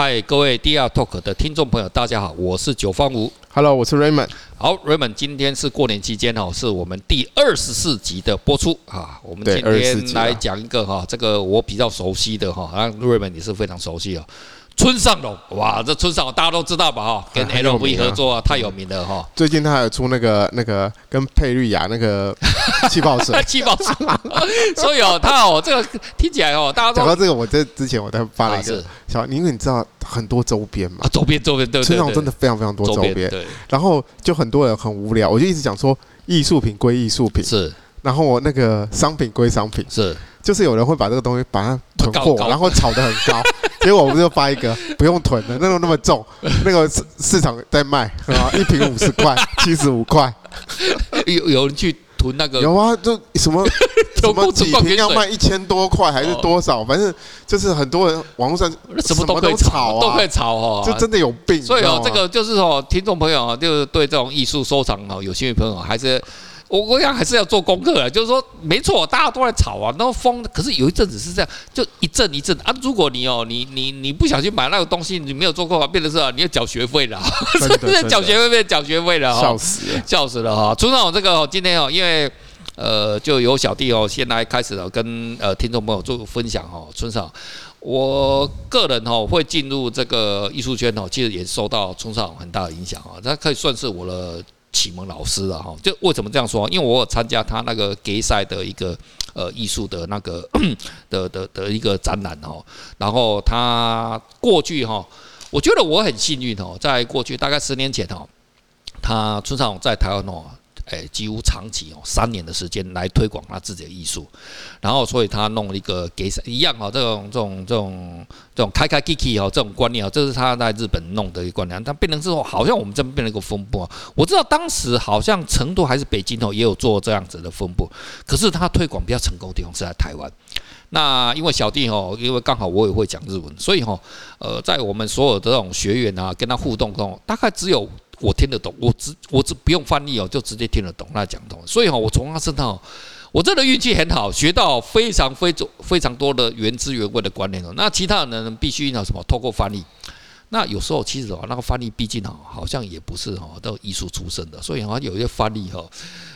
嗨，各位 DR Talk 的听众朋友，大家好，我是九方吴。Hello，我是 Raymond。好，Raymond，今天是过年期间哦，是我们第二十四集的播出啊。我们今天来讲一个哈，这个我比较熟悉的哈，啊 Raymond 也是非常熟悉哦。村上隆，哇，这村上隆大家都知道吧？哈，跟 LV 合作啊，太有名了哈。最近他还有出那个那个跟佩瑞亚那个 气泡水，气泡水。所以哦，他哦，这个听起来哦，大家讲到这个，我在之前我在发了一个小，因为你知道很多周边嘛，周边周边对，村上隆真的非常非常多周边。对，然后就很多人很无聊，我就一直讲说，艺术品归艺术品。是，然后我那个商品归商品。是，就是有人会把这个东西把它囤货，然后炒得很高。结果我们就发一个不用囤的，那种那么重，那个市市场在卖啊，一瓶五十块，七十五块，有有人去囤那个？有啊，就什么 什么几瓶要卖一千多块还是多少？反正就是很多人网络上什么都可以炒，都可以炒哦，就真的有病。所以哦，这个就是说，听众朋友啊，就是对这种艺术收藏啊有兴趣的朋友还是。我我想还是要做功课的，就是说没错，大家都在炒啊，那个风，可是有一阵子是这样，就一阵一阵啊。如果你哦，你你你不小心买那个东西，你没有做过，变成是你要缴学费了，真的缴学费变缴学费了，笑死了，笑死了哈。村上隆这个今天哦，因为呃，就由小弟哦先来开始了，跟呃听众朋友做分享哈。村上，我个人哦会进入这个艺术圈哦，其实也受到村上很大的影响啊，他可以算是我的。启蒙老师了哈，就为什么这样说？因为我有参加他那个给赛的一个呃艺术的那个 的的的一个展览哦，然后他过去哈，我觉得我很幸运哦，在过去大概十年前哦，他村上在台湾哦。哎，几乎长期哦，三年的时间来推广他自己的艺术，然后所以他弄一个给一样哈，这种这种这种这种开开 Kiki 哈，这种观念啊，这是他在日本弄的一个观念，他变成之后好像我们这边变成一个风波。我知道当时好像成都还是北京哦，也有做这样子的风波，可是他推广比较成功的地方是在台湾。那因为小弟哦，因为刚好我也会讲日文，所以哈，呃，在我们所有的这种学员啊，跟他互动中，大概只有。我听得懂，我只我只不用翻译哦，就直接听得懂，那讲通。所以哈，我从他身上，我真的运气很好，学到非常非常非常多的原汁原味的观念哦。那其他人必须要什么？透过翻译。那有时候其实哦，那个翻译毕竟哈，好像也不是哈，都艺术出身的，所以好像有些翻译哈，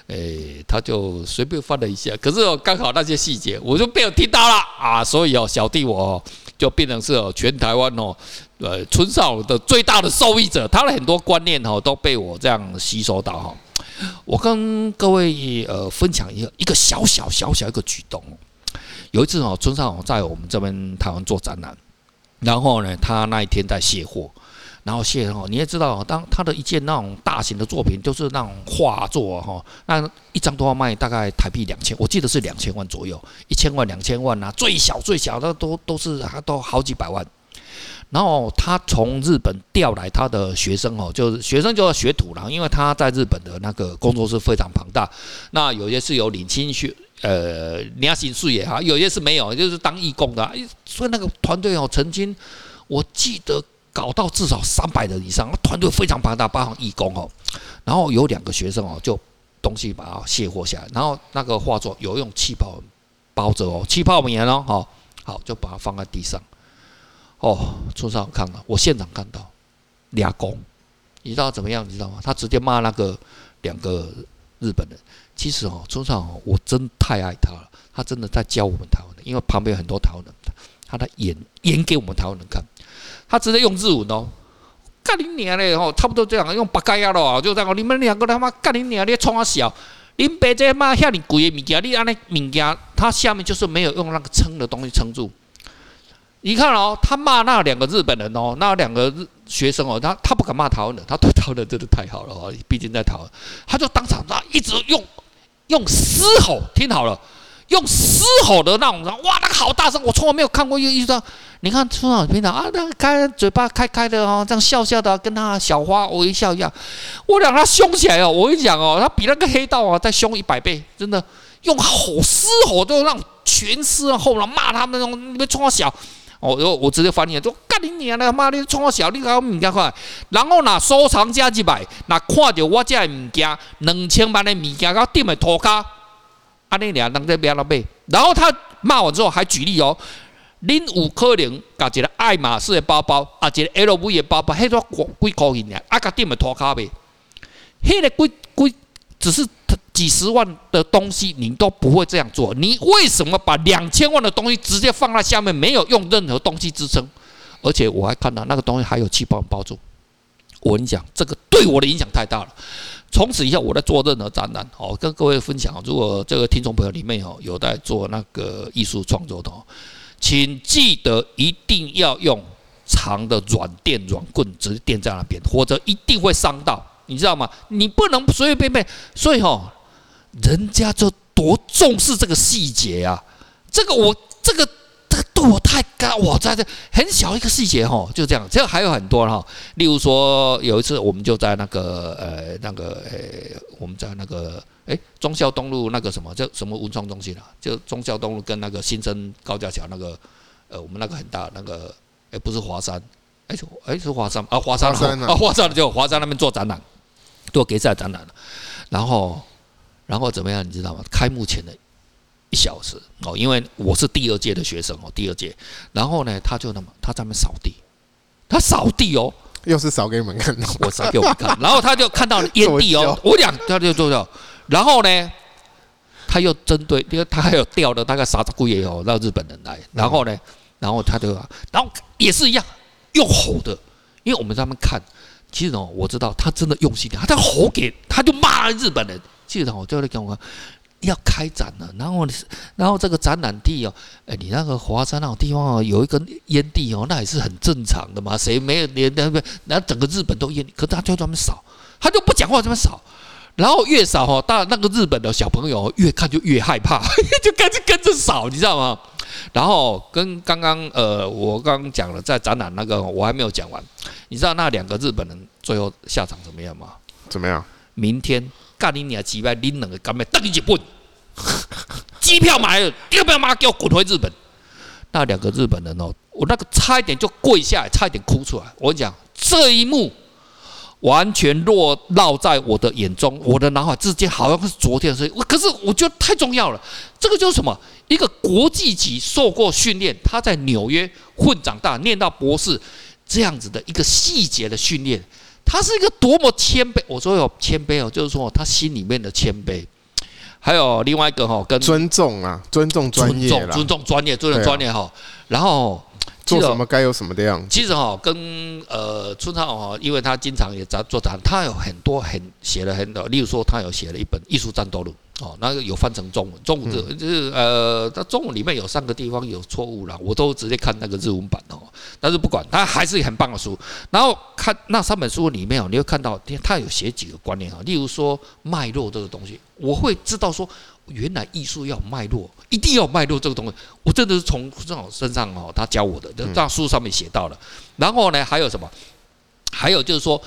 诶，他就随便翻了一下。可是哦，刚好那些细节我就被我听到了啊，所以哦，小弟我。就变成是全台湾哦，呃，村上的最大的受益者，他的很多观念哦都被我这样吸收到哈。我跟各位呃分享一个一个小小小小一个举动。有一次哦，村上在我们这边台湾做展览，然后呢，他那一天在卸货。然后谢哈，你也知道，当他的一件那种大型的作品，就是那种画作哈，那一张都要卖大概台币两千，我记得是两千万左右，一千万、两千万呐，最小最小的都都是都好几百万。然后他从日本调来他的学生哦，就是学生就要学徒了，因为他在日本的那个工作室非常庞大，那有些是有领薪水，呃，领薪水也好，有些是没有，就是当义工的。所以那个团队哦，曾经我记得。搞到至少三百人以上，团队非常庞大，包含义工哦。然后有两个学生哦，就东西把它卸货下来，然后那个画作有用气泡包着哦，气泡棉哦，好，好就把它放在地上。哦，村上看了，我现场看到俩工，你知道怎么样？你知道吗？他直接骂那个两个日本人。其实哦，村上哦，我真太爱他了，他真的在教我们台湾人，因为旁边有很多台湾人，他在演演给我们台湾人看。他直接用日文哦，干你娘嘞吼，差不多这样，用八嘎呀咯，就这样。你们两个他妈干你娘，你冲啊小，你别这妈吓你贵的物件，你安尼物件，他下面就是没有用那个撑的东西撑住。你看哦，他骂那两个日本人哦，那两个日学生哦，他他不敢骂台湾人，他对台湾人真的太好了哦，毕竟在台湾，他就当场他一直用用嘶吼，听好了。用嘶吼的那种，哇，那个好大声，我从来没有看过一个医生。你看村长平常啊，那开嘴巴开开的哦，这样笑笑的，跟他小花微笑一样。我让他凶起来哦，我跟你讲哦，他比那个黑道啊再凶一百倍，真的用吼嘶吼，就让全师后来骂他们那种，你们冲我小。哦，我我直接翻译，就干你娘的妈，你冲我小，你搞物件快。然后那收藏家几百，那看着我这物件两千万的物件，搞店的涂骹。安尼俩人在边了买，然后他骂完之后还举例哦，恁有可能把一个爱马仕的包包，啊，一个 LV 的包包，迄种几块钱呢？啊，个店的拖卡呗，迄个几几只是几十万的东西，你都不会这样做。你为什么把两千万的东西直接放在下面，没有用任何东西支撑？而且我还看到那个东西还有气泡包住。我跟你讲，这个对我的影响太大了。从此以后，我在做任何展览，哦，跟各位分享。如果这个听众朋友里面哦有在做那个艺术创作的。请记得一定要用长的软垫、软棍直接垫在那边，或者一定会伤到，你知道吗？你不能随随便便。所以哈，人家就多重视这个细节啊！这个我这个这个对我太高，我在这很小一个细节哈，就这样。这个还有很多哈，例如说有一次我们就在那个呃那个呃我们在那个。哎，忠孝东路那个什么叫什么文创中心啊？就忠孝东路跟那个新生高架桥那个，呃，我们那个很大那个，哎，不是华山，哎，哎是华山啊，华山啊，华山就华山那边做展览，做给赛展览了。然后，然后怎么样？你知道吗？开幕前的一小时哦，因为我是第二届的学生哦，第二届。然后呢，他就那么他在那边扫地，他扫地哦，又是扫给你们看，我扫给我们看。然后他就看到烟蒂哦，我讲他就做到。然后呢，他又针对，因为他还有调了大概三十几个哦，让日本人来。然后呢，然后他就，然后也是一样，用吼的，因为我们在那边看，其实哦，我知道他真的用心点，他在吼给，他就骂日本人。记得我就在跟我说，要开展了，然后，然后这个展览地哦，哎，你那个华山那种地方哦，有一根烟蒂哦，那也是很正常的嘛，谁没有连那边，那整个日本都烟，可是他就专门扫，他就不讲话，这么扫。然后越扫哈，大那个日本的小朋友越看就越害怕，就跟着跟着扫，你知道吗？然后跟刚刚呃，我刚刚讲了在展览那个，我还没有讲完。你知道那两个日本人最后下场怎么样吗？怎么样？明天干你娘几百拎两个干杯，等你一本，机票买了，第二票妈给我滚回日本。那两个日本人哦，我那个差一点就跪下来，差一点哭出来。我跟你讲这一幕。完全落落在我的眼中，我的脑海之间好像是昨天的事。可是我觉得太重要了，这个就是什么？一个国际级受过训练，他在纽约混长大，念到博士，这样子的一个细节的训练，他是一个多么谦卑。我说有谦卑哦，就是说他心里面的谦卑。还有另外一个哈，跟尊重啊，尊重专业，尊重专业，尊重专业哈。然后。做什么该有什么的样子。其实哈，跟呃村上哈，因为他经常也在做展，他有很多很写了很多，例如说他有写了一本《艺术战斗录》哦，那个有翻成中文，中文这就是呃，它中文里面有三个地方有错误了，我都直接看那个日文版哦。但是不管，它还是很棒的书。然后看那三本书里面哦，你会看到它有写几个观念啊，例如说脉络这个东西，我会知道说。原来艺术要脉络，一定要脉络这个东西，我真的是从这种身上哦，他教我的，这书上面写到了。然后呢，还有什么？还有就是说，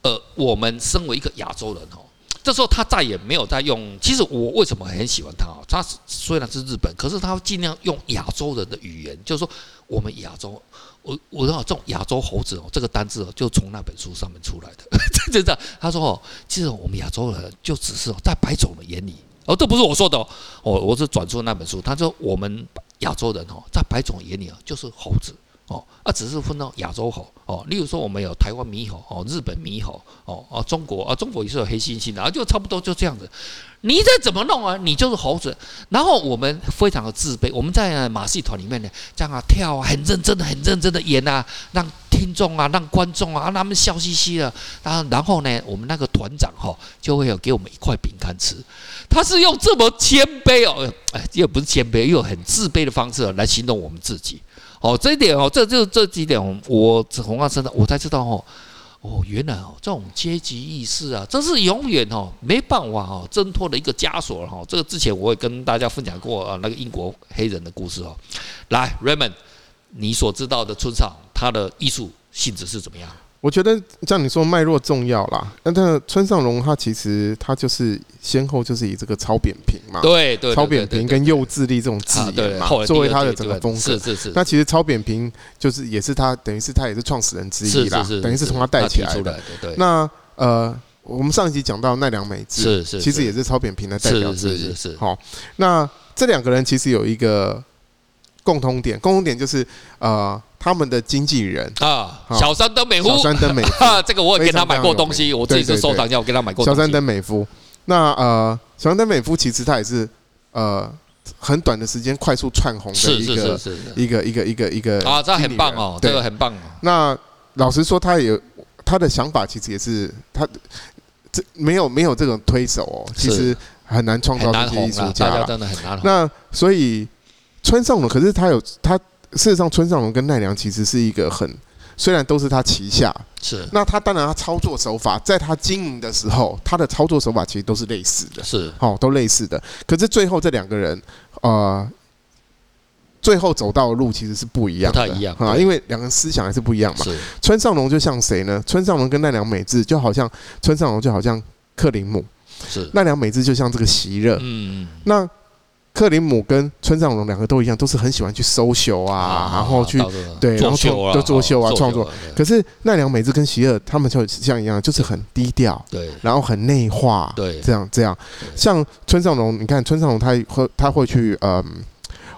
呃，我们身为一个亚洲人哦，这时候他再也没有在用。其实我为什么很喜欢他哦？他虽然是日本，可是他尽量用亚洲人的语言，就是说我们亚洲，我我知道这种亚洲猴子哦，这个单字哦，就从那本书上面出来的。真的，他说哦，其实我们亚洲人就只是在白种人眼里。哦，这不是我说的哦，我我是转述那本书。他说我们亚洲人哦，在白种人眼里啊，就是猴子哦，啊，只是分到亚洲猴哦。例如说，我们有台湾猕猴哦，日本猕猴哦，啊，中国啊，中国也是有黑猩猩的啊，就差不多就这样子。你再怎么弄啊，你就是猴子。然后我们非常的自卑，我们在马戏团里面呢，这样啊跳啊，很认真的，很认真的演啊，让听众啊，让观众啊，让他们笑嘻嘻的。然后然后呢，我们那个团长哈，就会有给我们一块饼干吃。他是用这么谦卑哦，哎，又不是谦卑，又很自卑的方式来形容我们自己。哦，这一点哦，这就这几点，我从他身上我才知道哦，哦，原来哦，这种阶级意识啊，这是永远哦没办法哦挣脱的一个枷锁哈。这个之前我也跟大家分享过啊，那个英国黑人的故事哦。来，Raymond，你所知道的村上，他的艺术性质是怎么样？我觉得像你说脉络重要啦，那但村上隆他其实他就是先后就是以这个超扁平嘛，对对，超扁平跟幼稚力这种字眼嘛，作为他的整个风格。是是是。那其实超扁平就是也是他等于是他也是创始人之一啦，等于是从他带起来的。那呃，我们上一集讲到奈良美智，是是，其实也是超扁平的代表之一。是。好，那这两个人其实有一个共通点，共通点就是呃，他们的经纪人。啊，小山登美夫，小山登美夫，这个我也跟他买过东西，我自己是收藏家，我跟他买过。小山登美夫，那呃，小山登美夫其实他也是呃，很短的时间快速窜红的一个一个一个一个一个啊，这很棒哦，这个很棒。那老实说，他也他的想法，其实也是他这没有没有这种推手哦，其实很难创造这些艺术家，真的很难。那所以。村上隆，可是他有他，事实上村上隆跟奈良其实是一个很，虽然都是他旗下，是那他当然他操作手法，在他经营的时候，他的操作手法其实都是类似的，是哦，都类似的。可是最后这两个人，呃，最后走到的路其实是不一样的，不太一样啊，因为两个人思想还是不一样嘛。是村上隆就像谁呢？村上隆跟奈良美智就好像村上隆就好像克林姆，是奈良美智就像这个席勒，嗯，那。克林姆跟村上隆两个都一样，都是很喜欢去搜秀啊，然后去对，然后做就作秀啊，创作。可是奈良美智跟席尔他们就像一样，就是很低调，对，然后很内化，对，这样这样。像村上隆，你看村上隆他会他会去嗯。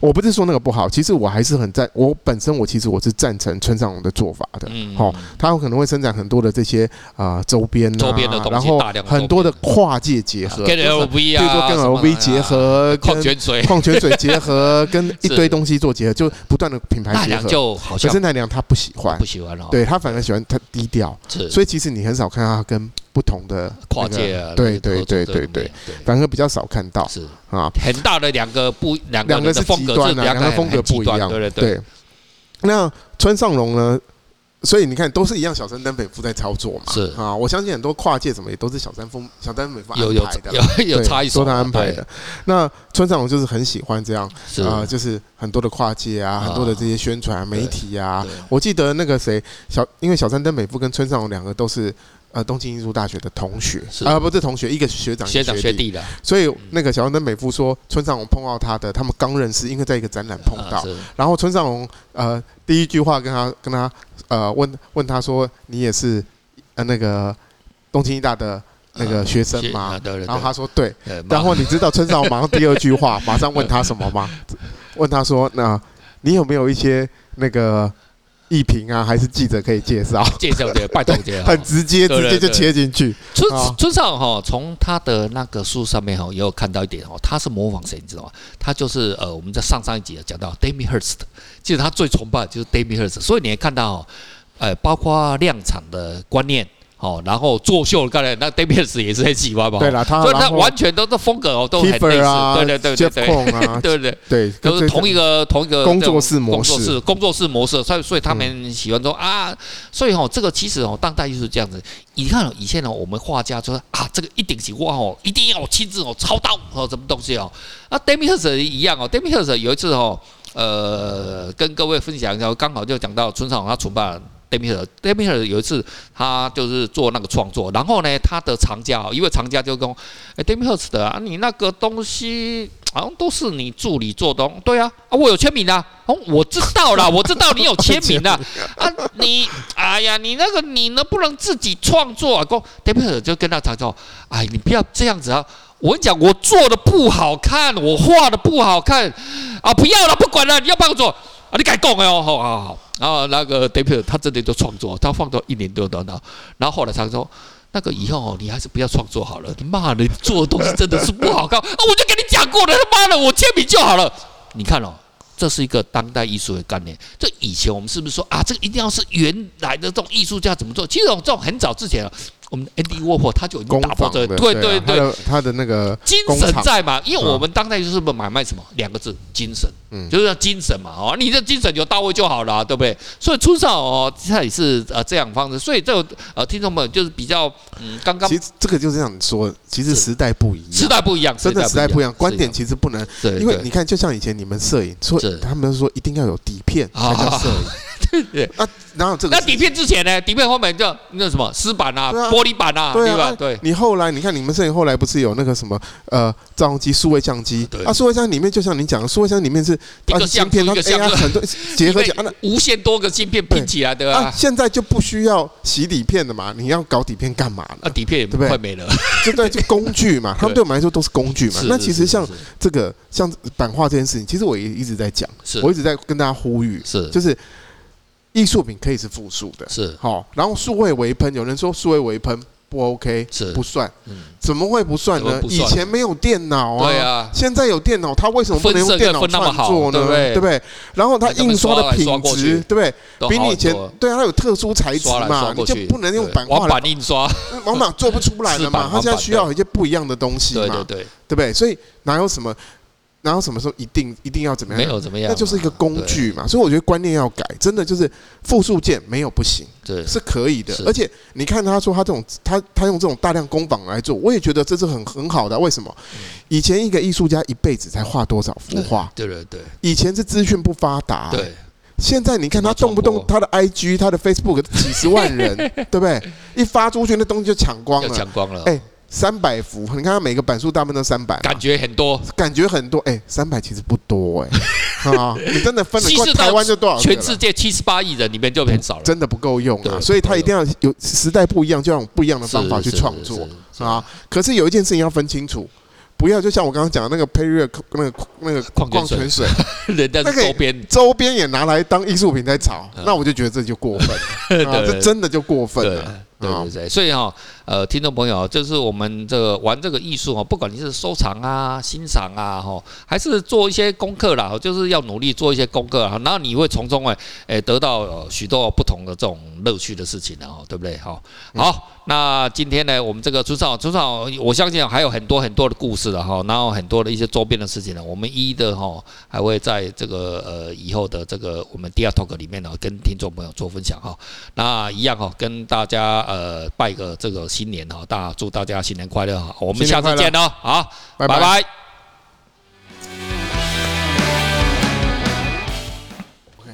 我不是说那个不好，其实我还是很赞。我本身我其实我是赞成村上隆的做法的。嗯，好，他有可能会生产很多的这些啊周边啊，周边的东西，然后很多的跨界结合，跟 LV 啊，比如说跟 LV 结合，矿泉水，矿泉水结合，跟一堆东西做结合，就不断的品牌结合。就好像，可是奈良他不喜欢，不喜欢哦。对他反而喜欢他低调，所以其实你很少看到他跟。不同的跨界啊，对对对对对，反而比较少看到，是啊，很大的两个不两个是极端的，两个风格不一样，对对对。那村上隆呢？所以你看，都是一样，小山登美夫在操作嘛，是啊，我相信很多跨界什么也都是小山峰、小山登美夫安排的，有有有差异，都他安排的。那村上隆就是很喜欢这样啊，就是很多的跨界啊，很多的这些宣传媒体啊。我记得那个谁小，因为小山登美夫跟村上隆两个都是。呃，东京艺术大学的同学，啊，不是同学，一个学长，学长学弟的。所以那个小山登美夫说，村上隆碰到他的，他们刚认识，因为在一个展览碰到。然后村上隆呃第一句话跟他跟他呃问问他说，你也是呃那个东京艺大的那个学生吗？然后他说对。然后你知道村上隆马上第二句话马上问他什么吗？问他说，那你有没有一些那个？艺评啊，还是记者可以介绍？介绍的，拜托介绍。很直接，直接就切进去。村村上哈，从他的那个书上面哈，也有看到一点哦，他是模仿谁，你知道吗？他就是呃，我们在上上一集讲到 Damien Hirst，其实他最崇拜就是 Damien Hirst，所以你也看到，呃，包括量产的观念。哦，然后作秀，刚才那 Damien Hirst 也是很喜欢嘛。对了，他所以他完全都是风格哦，都很类似。对对对对对，对对对，都是同一个同一个工作室模式，工作室工作室模式。所以所以他们喜欢说啊，所以哦，这个其实哦，当代就是这样子。你看以前呢，我们画家说啊，这个一顶起哇哦，一定要亲自哦操刀哦，什么东西哦。啊 Damien Hirst 一样哦 Damien Hirst 有一次哦，呃，跟各位分享一下，刚好就讲到村上他崇拜。Damien 有一次，他就是做那个创作，然后呢，他的藏家，一位藏家就跟我，哎，Damier 的啊，你那个东西好像都是你助理做的，对啊，啊，我有签名的，哦，我知道了，我知道你有签名的，啊，你，哎呀，你那个你能不能自己创作？啊？讲 Damien 就跟他讲说，哎，你不要这样子啊，我跟你讲，我做的不好看，我画的不好看，啊，不要了，不管了，你要帮我做，啊，你改讲哎哦，好好好。然后那个 David 他真的就创作，他放到一年多的，然后后来他说，那个以后你还是不要创作好了，你妈的，做的东西真的是不好看 啊！我就跟你讲过了，他妈的，我签名就好了。你看哦，这是一个当代艺术的概念。这以前我们是不是说啊，这个一定要是原来的这种艺术家怎么做？其实这种很早之前了。我们 Andy Warhol 他就已经打破这个，对对对，他的那个精神在嘛？因为我们当代就是不买卖什么？两个字，精神，嗯，就是要精神嘛，哦，你的精神有到位就好了，对不对？所以出上哦，他也是呃这样方式，所以这个呃听众们就是比较嗯，刚刚其实这个就是这样说，其实时代不一样，时代不一样，真的时代不一样，观点其实不能，因为你看，就像以前你们摄影，说他们说一定要有底片才叫摄影。对啊，然后这个那底片之前呢？底片后面叫那什么丝板啊，玻璃板啊，对吧？对。你后来你看你们摄影后来不是有那个什么呃照相机、数位相机？对。啊，数位相机里面就像你讲的，数位相机里面是一个相片，一个相片很多 结合起来，无限多个镜片拼起来的啊。现在就不需要洗底片了嘛？你要搞底片干嘛？啊，底片也不快没了，对不对？就工具嘛，他们对我们来说都是工具嘛。那其实像这个像版画这件事情，其实我也一直在讲，我一直在跟大家呼吁，是就是。艺术品可以是复数的，是好，然后数位微喷，有人说数位微喷不 OK，是不算，怎么会不算呢？以前没有电脑啊，对啊，现在有电脑，它为什么不能用电脑创作呢？对不对？然后它印刷的品质，对不对？比你以前，对啊，它有特殊材质嘛，你就不能用版画板印刷，往往做不出来了嘛。它现在需要一些不一样的东西嘛，对对对，对不对？所以哪有什么？然后什么时候一定一定要怎么样？没有怎么样，那就是一个工具嘛。所以我觉得观念要改，真的就是复数件没有不行，对，是可以的。而且你看他说他这种他他用这种大量工坊来做，我也觉得这是很很好的。为什么？以前一个艺术家一辈子才画多少幅画？对对对。以前是资讯不发达，对。现在你看他动不动他的 IG 他的 Facebook 几十万人，对不对？一发出去那东西就抢光了，抢光了。哎。三百幅，你看它每个版数大部分都三百，感觉很多，感觉很多，哎、欸，三百其实不多哎、欸，啊，你真的分了台湾就多少？全世界七十八亿人里面就很少了，真的不够用啊，所以他一定要有时代不一样，就要用不一样的方法去创作啊。可是有一件事情要分清楚。不要，就像我刚刚讲的那个配乐，那个那个矿泉水，人家周边。周边也拿来当艺术品在炒，那我就觉得这就过分了，这真的就过分了，对对对。所以哈，呃，听众朋友，就是我们这个玩这个艺术哦，不管你是收藏啊、欣赏啊，哈，还是做一些功课啦，就是要努力做一些功课，然后你会从中哎哎得到许多不同的这种乐趣的事情的哦，对不对？好，好。那今天呢，我们这个村上，村上，我相信还有很多很多的故事的哈，然后很多的一些周边的事情呢，我们一一的哈，还会在这个呃以后的这个我们第二 talk 里面呢，跟听众朋友做分享哈。那一样哈，跟大家呃拜个这个新年哈，大家祝大家新年快乐哈，我们下次见哦，好，拜拜。